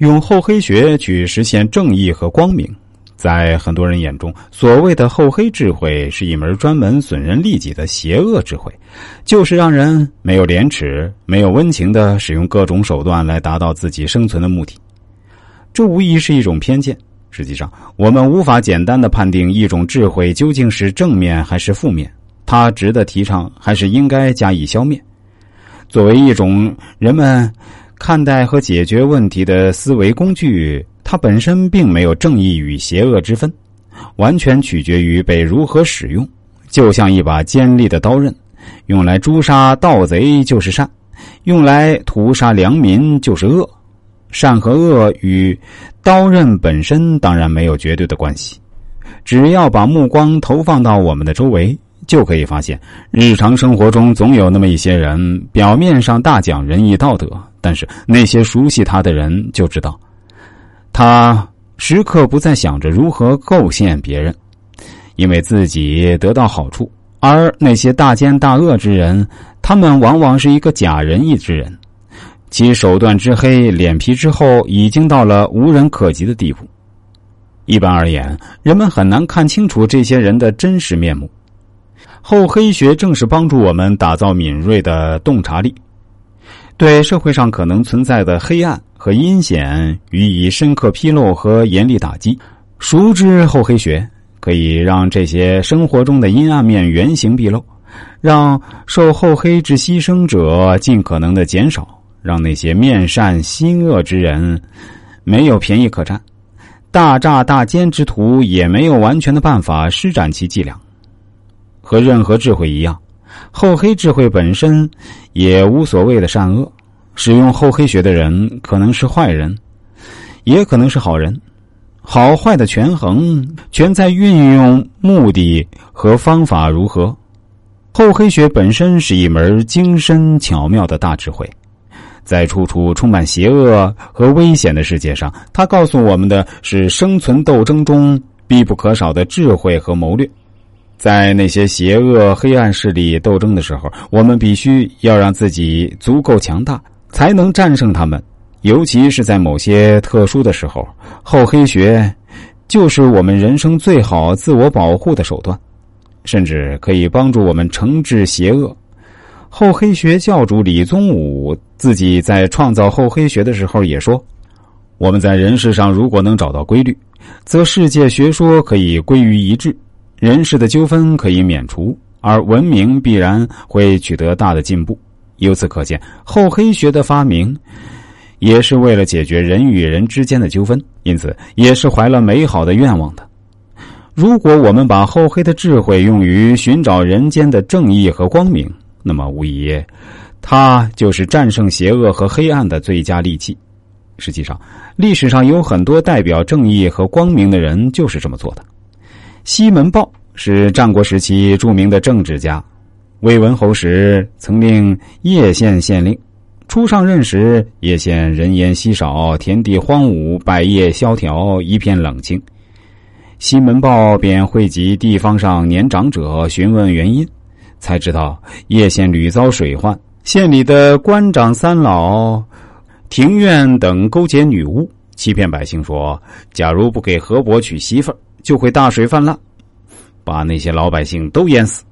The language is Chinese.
用厚黑学去实现正义和光明。在很多人眼中，所谓的厚黑智慧是一门专门损人利己的邪恶智慧，就是让人没有廉耻、没有温情的使用各种手段来达到自己生存的目的。这无疑是一种偏见。实际上，我们无法简单的判定一种智慧究竟是正面还是负面，它值得提倡还是应该加以消灭。作为一种人们看待和解决问题的思维工具。它本身并没有正义与邪恶之分，完全取决于被如何使用。就像一把尖利的刀刃，用来诛杀盗贼就是善，用来屠杀良民就是恶。善和恶与刀刃本身当然没有绝对的关系。只要把目光投放到我们的周围，就可以发现，日常生活中总有那么一些人，表面上大讲仁义道德，但是那些熟悉他的人就知道。他时刻不再想着如何构陷别人，因为自己得到好处；而那些大奸大恶之人，他们往往是一个假仁义之人，其手段之黑、脸皮之厚，已经到了无人可及的地步。一般而言，人们很难看清楚这些人的真实面目。厚黑学正是帮助我们打造敏锐的洞察力，对社会上可能存在的黑暗。和阴险予以深刻披露和严厉打击。熟知厚黑学，可以让这些生活中的阴暗面原形毕露，让受厚黑之牺牲者尽可能的减少，让那些面善心恶之人没有便宜可占，大诈大奸之徒也没有完全的办法施展其伎俩。和任何智慧一样，厚黑智慧本身也无所谓的善恶。使用厚黑学的人可能是坏人，也可能是好人。好坏的权衡全在运用目的和方法如何。厚黑学本身是一门精深巧妙的大智慧，在处处充满邪恶和危险的世界上，它告诉我们的是生存斗争中必不可少的智慧和谋略。在那些邪恶黑暗势力斗争的时候，我们必须要让自己足够强大。才能战胜他们，尤其是在某些特殊的时候，厚黑学就是我们人生最好自我保护的手段，甚至可以帮助我们惩治邪恶。厚黑学教主李宗武自己在创造厚黑学的时候也说：“我们在人世上如果能找到规律，则世界学说可以归于一致，人事的纠纷可以免除，而文明必然会取得大的进步。”由此可见，厚黑学的发明，也是为了解决人与人之间的纠纷，因此也是怀了美好的愿望的。如果我们把厚黑的智慧用于寻找人间的正义和光明，那么无疑，它就是战胜邪恶和黑暗的最佳利器。实际上，历史上有很多代表正义和光明的人就是这么做的。西门豹是战国时期著名的政治家。魏文侯时，曾令叶县县令。初上任时，叶县人烟稀少，田地荒芜，百业萧条，一片冷清。西门豹便汇集地方上年长者，询问原因，才知道叶县屡遭水患，县里的官长三老、庭院等勾结女巫，欺骗百姓说，假如不给河伯娶媳妇就会大水泛滥，把那些老百姓都淹死。